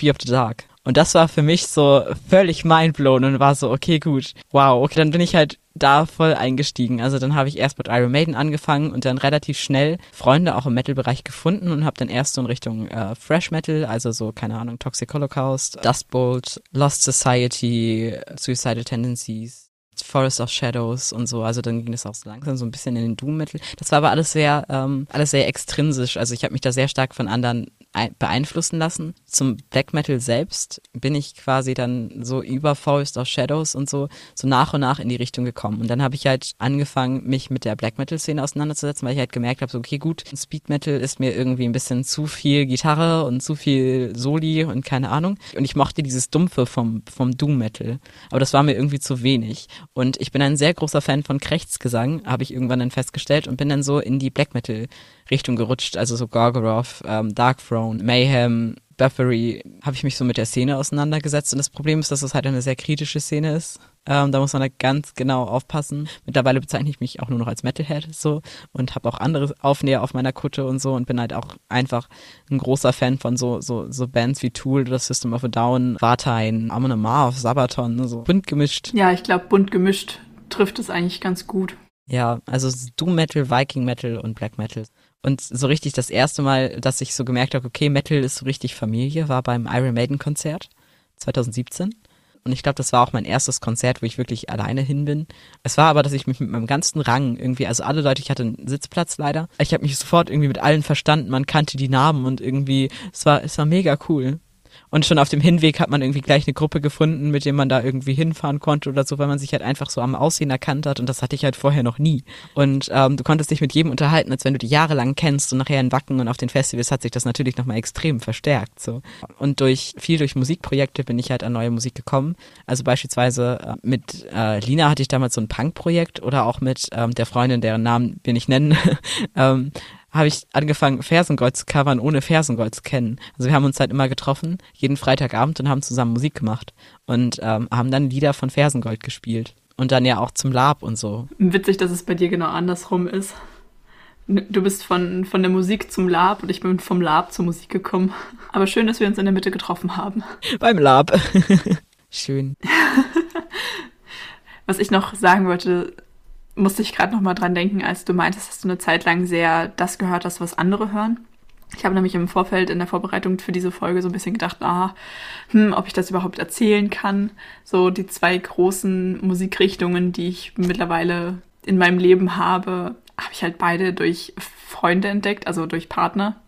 Fear of the Dark. Und das war für mich so völlig mindblown und war so, okay, gut, wow, okay, dann bin ich halt da voll eingestiegen. Also dann habe ich erst mit Iron Maiden angefangen und dann relativ schnell Freunde auch im Metal-Bereich gefunden und habe dann erst so in Richtung äh, Fresh Metal, also so, keine Ahnung, Toxic Holocaust, Dust Bolt, Lost Society, Suicidal Tendencies, Forest of Shadows und so. Also dann ging das auch so langsam so ein bisschen in den Doom Metal. Das war aber alles sehr, ähm, alles sehr extrinsisch. Also ich habe mich da sehr stark von anderen beeinflussen lassen. Zum Black Metal selbst bin ich quasi dann so über Forest of Shadows und so, so nach und nach in die Richtung gekommen. Und dann habe ich halt angefangen, mich mit der Black Metal Szene auseinanderzusetzen, weil ich halt gemerkt habe, so, okay, gut, Speed Metal ist mir irgendwie ein bisschen zu viel Gitarre und zu viel Soli und keine Ahnung. Und ich mochte dieses Dumpfe vom, vom Doom Metal. Aber das war mir irgendwie zu wenig. Und ich bin ein sehr großer Fan von Krechtsgesang, habe ich irgendwann dann festgestellt und bin dann so in die Black Metal Richtung gerutscht. Also so Gorgoroth, ähm, Darkthrone, Mayhem, Buffery, habe ich mich so mit der Szene auseinandergesetzt. Und das Problem ist, dass es halt eine sehr kritische Szene ist. Ähm, da muss man da ganz genau aufpassen. Mittlerweile bezeichne ich mich auch nur noch als Metalhead so und habe auch andere Aufnäher auf meiner Kutte und so und bin halt auch einfach ein großer Fan von so so so Bands wie Tool oder System of a Down, Vartein, Amon Amarth, Sabaton, ne, so bunt gemischt. Ja, ich glaube, bunt gemischt trifft es eigentlich ganz gut. Ja, also Doom Metal, Viking Metal und Black Metal. Und so richtig das erste Mal, dass ich so gemerkt habe, okay, Metal ist so richtig Familie, war beim Iron Maiden Konzert 2017. Und ich glaube, das war auch mein erstes Konzert, wo ich wirklich alleine hin bin. Es war aber, dass ich mich mit meinem ganzen Rang irgendwie, also alle Leute, ich hatte einen Sitzplatz leider. Ich habe mich sofort irgendwie mit allen verstanden, man kannte die Namen und irgendwie, es war, es war mega cool. Und schon auf dem Hinweg hat man irgendwie gleich eine Gruppe gefunden, mit dem man da irgendwie hinfahren konnte oder so, weil man sich halt einfach so am Aussehen erkannt hat. Und das hatte ich halt vorher noch nie. Und ähm, du konntest dich mit jedem unterhalten, als wenn du die jahrelang kennst. Und nachher in Wacken und auf den Festivals hat sich das natürlich nochmal extrem verstärkt. So. Und durch viel durch Musikprojekte bin ich halt an neue Musik gekommen. Also beispielsweise äh, mit äh, Lina hatte ich damals so ein Punk-Projekt oder auch mit ähm, der Freundin, deren Namen wir nicht nennen. [laughs] ähm, habe ich angefangen, Fersengold zu covern, ohne Fersengold zu kennen. Also wir haben uns halt immer getroffen, jeden Freitagabend und haben zusammen Musik gemacht und ähm, haben dann Lieder von Fersengold gespielt. Und dann ja auch zum Lab und so. Witzig, dass es bei dir genau andersrum ist. Du bist von, von der Musik zum Lab und ich bin vom Lab zur Musik gekommen. Aber schön, dass wir uns in der Mitte getroffen haben. Beim Lab. [laughs] schön. [laughs] Was ich noch sagen wollte, musste ich gerade noch mal dran denken, als du meintest, dass du eine Zeit lang sehr das gehört hast, was andere hören. Ich habe nämlich im Vorfeld in der Vorbereitung für diese Folge so ein bisschen gedacht, ah, hm, ob ich das überhaupt erzählen kann. So die zwei großen Musikrichtungen, die ich mittlerweile in meinem Leben habe, habe ich halt beide durch Freunde entdeckt, also durch Partner.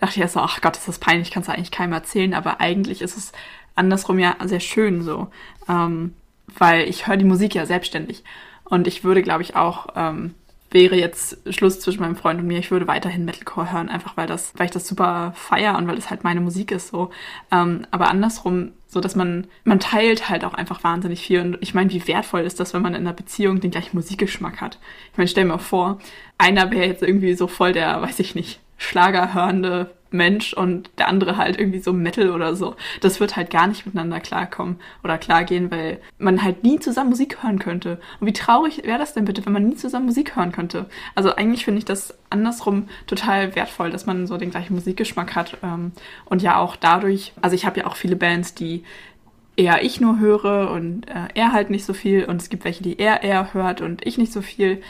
Da dachte ich erst so, ach Gott, ist das peinlich, kannst du eigentlich keinem erzählen, aber eigentlich ist es andersrum ja sehr schön so, ähm, weil ich höre die Musik ja selbstständig und ich würde, glaube ich, auch ähm, wäre jetzt Schluss zwischen meinem Freund und mir, ich würde weiterhin Metalcore hören, einfach weil das, weil ich das super feier und weil es halt meine Musik ist so. Ähm, aber andersrum, so dass man, man teilt halt auch einfach wahnsinnig viel. Und ich meine, wie wertvoll ist das, wenn man in einer Beziehung den gleichen Musikgeschmack hat? Ich meine, stell mir vor, einer wäre jetzt irgendwie so voll der, weiß ich nicht, Schlagerhörende Mensch und der andere halt irgendwie so Metal oder so. Das wird halt gar nicht miteinander klarkommen oder klargehen, weil man halt nie zusammen Musik hören könnte. Und wie traurig wäre das denn bitte, wenn man nie zusammen Musik hören könnte? Also eigentlich finde ich das andersrum total wertvoll, dass man so den gleichen Musikgeschmack hat ähm, und ja auch dadurch, also ich habe ja auch viele Bands, die eher ich nur höre und äh, er halt nicht so viel und es gibt welche, die er eher hört und ich nicht so viel.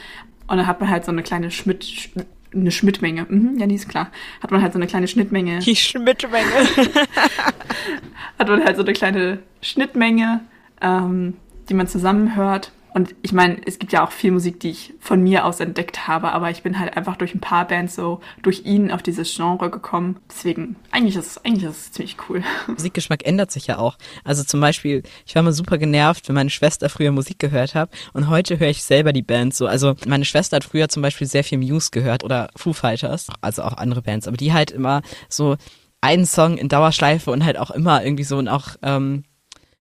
Und dann hat man halt so eine kleine Schmidt, eine Schnittmenge. Mhm, ja, die ist klar. Hat man halt so eine kleine Schnittmenge. Die Schnittmenge. [laughs] hat man halt so eine kleine Schnittmenge, ähm, die man zusammenhört. Und ich meine, es gibt ja auch viel Musik, die ich von mir aus entdeckt habe, aber ich bin halt einfach durch ein paar Bands so durch ihn auf dieses Genre gekommen. Deswegen, eigentlich ist eigentlich ist es ziemlich cool. [laughs] Musikgeschmack ändert sich ja auch. Also zum Beispiel, ich war mal super genervt, wenn meine Schwester früher Musik gehört hat und heute höre ich selber die Bands so. Also meine Schwester hat früher zum Beispiel sehr viel Muse gehört oder Foo Fighters, also auch andere Bands, aber die halt immer so einen Song in Dauerschleife und halt auch immer irgendwie so und auch ähm,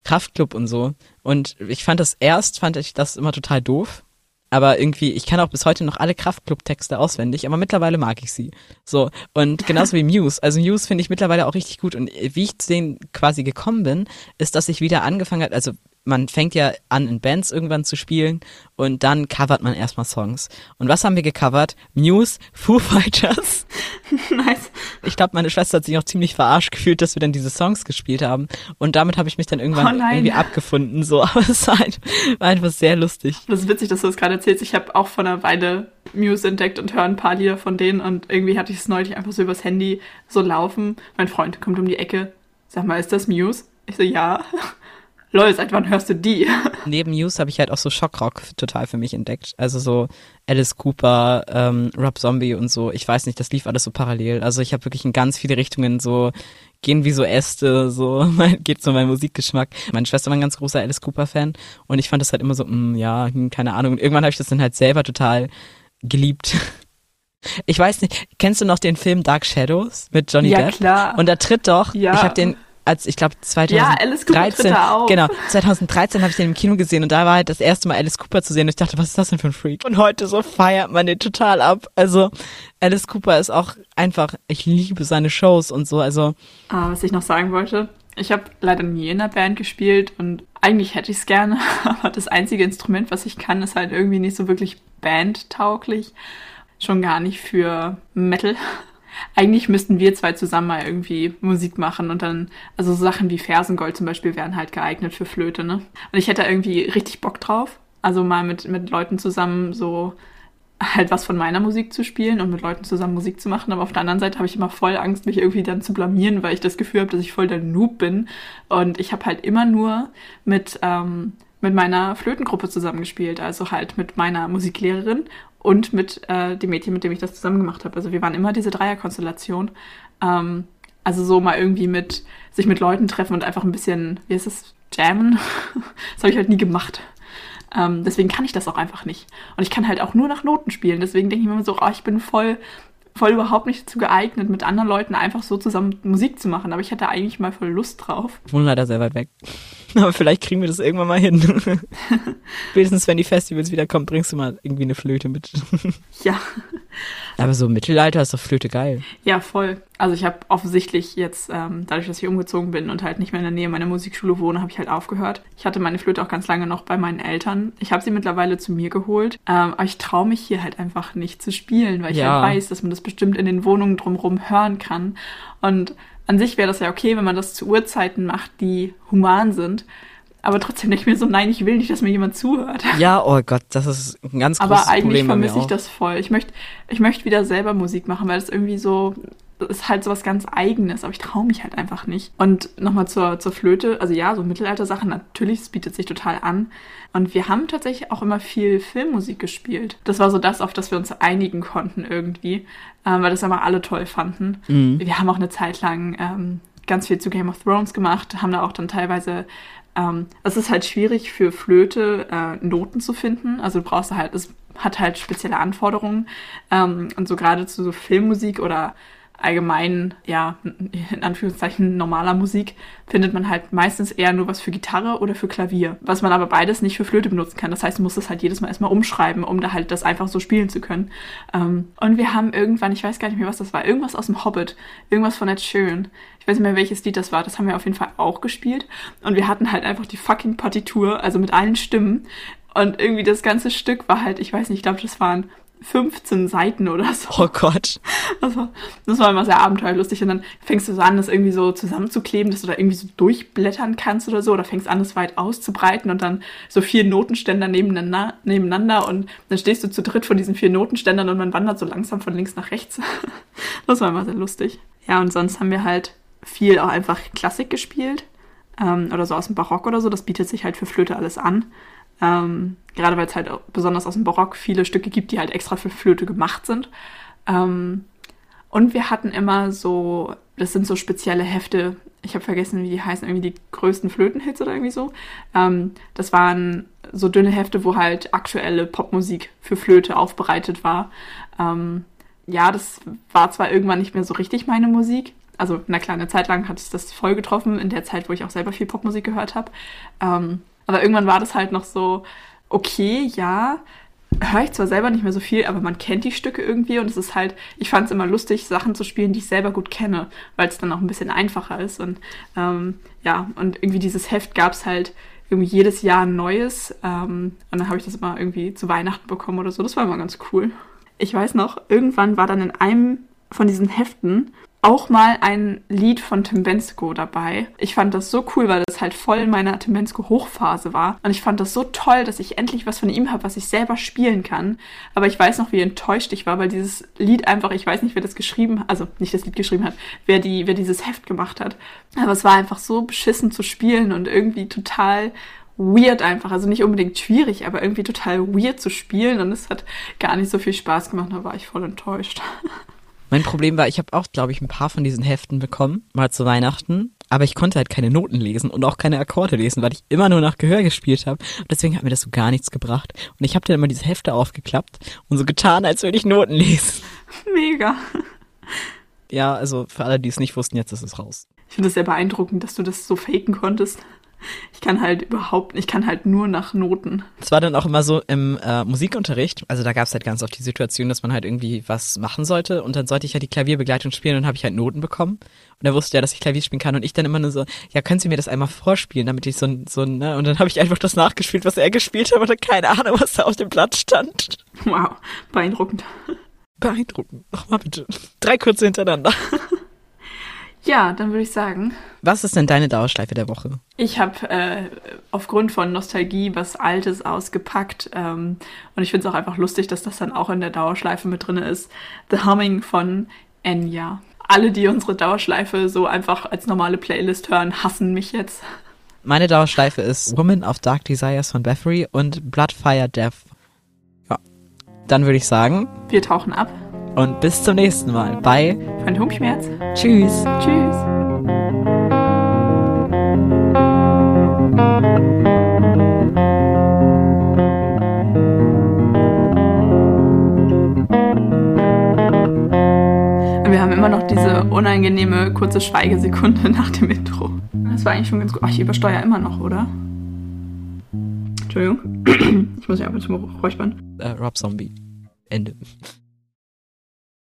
Kraftclub und so. Und ich fand das erst, fand ich das immer total doof. Aber irgendwie, ich kann auch bis heute noch alle Kraftclub-Texte auswendig, aber mittlerweile mag ich sie. So. Und genauso wie Muse. Also Muse finde ich mittlerweile auch richtig gut. Und wie ich zu denen quasi gekommen bin, ist, dass ich wieder angefangen habe, also man fängt ja an, in Bands irgendwann zu spielen und dann covert man erstmal Songs. Und was haben wir gecovert? Muse, Foo [laughs] Fighters. nice. Ich glaube, meine Schwester hat sich auch ziemlich verarscht gefühlt, dass wir dann diese Songs gespielt haben. Und damit habe ich mich dann irgendwann Oh irgendwie abgefunden. So, [laughs] aber es war, halt, war einfach sehr lustig. Das ist witzig, dass du das gerade erzählst. Ich habe auch vor einer Weile Muse entdeckt und höre ein paar Lieder von denen und irgendwie hatte ich es neulich einfach so übers Handy so laufen. Mein Freund kommt um die Ecke. Sag mal, ist das Muse? Ich so, ja. Lol, seit wann hörst du die? [laughs] Neben Muse habe ich halt auch so Schockrock total für mich entdeckt. Also so Alice Cooper, ähm, Rob Zombie und so. Ich weiß nicht, das lief alles so parallel. Also ich habe wirklich in ganz viele Richtungen so gehen wie so Äste, so [laughs] geht so mein Musikgeschmack. Meine Schwester war ein ganz großer Alice Cooper Fan und ich fand das halt immer so, mh, ja, hm, keine Ahnung. Und irgendwann habe ich das dann halt selber total geliebt. [laughs] Ich weiß nicht, kennst du noch den Film Dark Shadows mit Johnny ja, Depp? klar. Und da tritt doch, Ja. ich habe den als ich glaube Ja, Alice Cooper tritt 2013, da auf. genau, 2013 habe ich den im Kino gesehen und da war halt das erste Mal Alice Cooper zu sehen und ich dachte, was ist das denn für ein Freak? Und heute so feiert man den total ab. Also Alice Cooper ist auch einfach, ich liebe seine Shows und so, also Ah, was ich noch sagen wollte. Ich habe leider nie in einer Band gespielt und eigentlich hätte ich es gerne, [laughs] aber das einzige Instrument, was ich kann, ist halt irgendwie nicht so wirklich bandtauglich. Schon gar nicht für Metal. Eigentlich müssten wir zwei zusammen mal irgendwie Musik machen und dann, also so Sachen wie Fersengold zum Beispiel wären halt geeignet für Flöte, ne? Und ich hätte irgendwie richtig Bock drauf. Also mal mit, mit Leuten zusammen so halt was von meiner Musik zu spielen und mit Leuten zusammen Musik zu machen. Aber auf der anderen Seite habe ich immer voll Angst, mich irgendwie dann zu blamieren, weil ich das Gefühl habe, dass ich voll der Noob bin. Und ich habe halt immer nur mit, ähm, mit meiner Flötengruppe zusammengespielt, also halt mit meiner Musiklehrerin und mit äh, dem Mädchen, mit dem ich das zusammen gemacht habe. Also wir waren immer diese Dreierkonstellation. Ähm, also so mal irgendwie mit sich mit Leuten treffen und einfach ein bisschen, wie heißt das, jammen. [laughs] das habe ich halt nie gemacht. Ähm, deswegen kann ich das auch einfach nicht. Und ich kann halt auch nur nach Noten spielen. Deswegen denke ich mir immer so, oh, ich bin voll, voll überhaupt nicht dazu geeignet, mit anderen Leuten einfach so zusammen Musik zu machen. Aber ich hätte eigentlich mal voll Lust drauf. ich wohne leider sehr weit weg. [laughs] Aber vielleicht kriegen wir das irgendwann mal hin. [laughs] Spätestens wenn die Festivals wiederkommen, bringst du mal irgendwie eine Flöte mit. Ja, [laughs] Aber so im Mittelalter ist doch Flöte geil. ja, voll. Also ich habe offensichtlich jetzt, ähm, dadurch, dass ich umgezogen bin und halt nicht mehr in der Nähe meiner Musikschule wohne, habe ich halt aufgehört. Ich hatte meine Flöte auch ganz lange noch bei meinen Eltern. Ich habe sie mittlerweile zu mir geholt. Ähm, aber ich traue mich hier halt einfach nicht zu spielen, weil ich Ja. halt weiß, dass man das bestimmt in den Wohnungen drumherum hören kann. Und an sich wäre das ja okay, wenn man das zu Uhrzeiten macht, die human sind. Aber trotzdem denke ich mir so, nein, ich will nicht, dass mir jemand zuhört. Ja, oh Gott, das ist ein ganz großes Aber eigentlich Problem vermisse ich auch. das voll. Ich möchte ich möchte wieder selber Musik machen, weil das irgendwie so, ist halt sowas ganz Eigenes, aber ich traue mich halt einfach nicht. Und nochmal zur, zur Flöte, also ja, so Mittelalter-Sachen, natürlich, es bietet sich total an. Und wir haben tatsächlich auch immer viel Filmmusik gespielt. Das war so das, auf das wir uns einigen konnten irgendwie, ähm, weil das immer alle toll fanden. Mhm. Wir haben auch eine Zeit lang ähm, ganz viel zu Game of Thrones gemacht, haben da auch dann teilweise ähm, es ist halt schwierig für Flöte äh, Noten zu finden. Also du brauchst halt, es hat halt spezielle Anforderungen. Ähm, und so gerade zu so Filmmusik oder allgemein, ja, in Anführungszeichen normaler Musik, findet man halt meistens eher nur was für Gitarre oder für Klavier. Was man aber beides nicht für Flöte benutzen kann. Das heißt, du musst das halt jedes Mal erstmal umschreiben, um da halt das einfach so spielen zu können. Ähm, und wir haben irgendwann, ich weiß gar nicht mehr, was das war, irgendwas aus dem Hobbit, irgendwas von Ed Sheeran. Ich weiß nicht mehr, welches Lied das war. Das haben wir auf jeden Fall auch gespielt. Und wir hatten halt einfach die fucking Partitur, also mit allen Stimmen. Und irgendwie das ganze Stück war halt, ich weiß nicht, ich glaube, das waren 15 Seiten oder so. Oh Gott. Das war, das war immer sehr abenteuerlustig. Und dann fängst du so an, das irgendwie so zusammenzukleben, dass du da irgendwie so durchblättern kannst oder so. Oder fängst an, das weit auszubreiten und dann so vier Notenständer nebeneinander, nebeneinander. Und dann stehst du zu dritt von diesen vier Notenständern und man wandert so langsam von links nach rechts. [laughs] Das war immer sehr lustig. Ja, und sonst haben wir halt viel auch einfach Klassik gespielt. Ähm, oder so aus dem Barock oder so. Das bietet sich halt für Flöte alles an. Ähm, gerade weil es halt besonders aus dem Barock viele Stücke gibt, die halt extra für Flöte gemacht sind. Ähm, und wir hatten immer so, das sind so spezielle Hefte, ich habe vergessen, wie die heißen, irgendwie die größten Flötenhits oder irgendwie so. Ähm, das waren so dünne Hefte, wo halt aktuelle Popmusik für Flöte aufbereitet war. Ähm, ja, das war zwar irgendwann nicht mehr so richtig meine Musik. Also, eine Zeit lang hat es das voll getroffen, in der Zeit, wo ich auch selber viel Popmusik gehört habe. Ähm, aber irgendwann war das halt noch so, okay, ja, höre ich zwar selber nicht mehr so viel, aber man kennt die Stücke irgendwie und es ist halt, ich fand es immer lustig, Sachen zu spielen, die ich selber gut kenne, weil es dann auch ein bisschen einfacher ist. Und ähm, ja, und irgendwie dieses Heft gab es halt irgendwie jedes Jahr ein neues. Ähm, und dann habe ich das immer irgendwie zu Weihnachten bekommen oder so. Das war immer ganz cool. Ich weiß noch, irgendwann war dann in einem von diesen Heften auch mal ein Lied von Tim Bensko dabei. Ich fand das so cool, weil das halt voll in meiner Tim Bensko Hochphase war. Und ich fand das so toll, dass ich endlich was von ihm habe, was ich selber spielen kann. Aber ich weiß noch, wie enttäuscht ich war, weil dieses Lied einfach, ich weiß nicht, wer das geschrieben hat, also nicht das Lied geschrieben hat, wer die, wer dieses Heft gemacht hat. Aber es war einfach so beschissen zu spielen und irgendwie total weird einfach. Also nicht unbedingt schwierig, aber irgendwie total weird zu spielen und es hat gar nicht so viel Spaß gemacht. Da war ich voll enttäuscht. [laughs] Mein Problem war, ich habe auch, glaube ich, ein paar von diesen Heften bekommen, mal zu Weihnachten. Aber ich konnte halt keine Noten lesen und auch keine Akkorde lesen, weil ich immer nur nach Gehör gespielt habe. Und deswegen hat mir das so gar nichts gebracht. Und ich habe dann immer diese Hefte aufgeklappt und so getan, als würde ich Noten lesen. [laughs] Mega. Ja, also für alle, die es nicht wussten, jetzt ist es raus. Ich finde es sehr beeindruckend, dass du das so faken konntest. Ich kann halt überhaupt, ich kann halt nur nach Noten. Es war dann auch immer so im äh, Musikunterricht, also da gab es halt ganz oft die Situation, dass man halt irgendwie was machen sollte und dann sollte ich halt die Klavierbegleitung spielen und dann habe ich halt Noten bekommen und er wusste ja, dass ich Klavier spielen kann und ich dann immer nur so, ja, können Sie mir das einmal vorspielen, damit ich so ein, so ein, ne, und dann habe ich einfach das nachgespielt, was er gespielt hat und keine Ahnung, was da auf dem Blatt stand. Wow, beeindruckend. Beeindruckend. Nochmal bitte. Drei kurze hintereinander. Ja, dann würde ich sagen. Was ist denn deine Dauerschleife der Woche? Ich habe äh, aufgrund von Nostalgie was Altes ausgepackt. Ähm, und ich finde es auch einfach lustig, dass das dann auch in der Dauerschleife mit drin ist. The Humming von Enya. Alle, die unsere Dauerschleife so einfach als normale Playlist hören, hassen mich jetzt. Meine Dauerschleife ist Woman of Dark Desires von Bathory und Bloodfire Death. Ja. Dann würde ich sagen. Wir tauchen ab und bis zum nächsten Mal bei Phantomschmerz. Tschüss. Tschüss. Wir haben immer noch diese unangenehme kurze Schweigesekunde [laughs] nach dem Intro. Das war eigentlich schon ganz gut. Ach, ich übersteuere immer noch, oder? Entschuldigung. [clears throat] Ich muss mich einfach zum räuspern. Äh, Rob Zombie. Ende.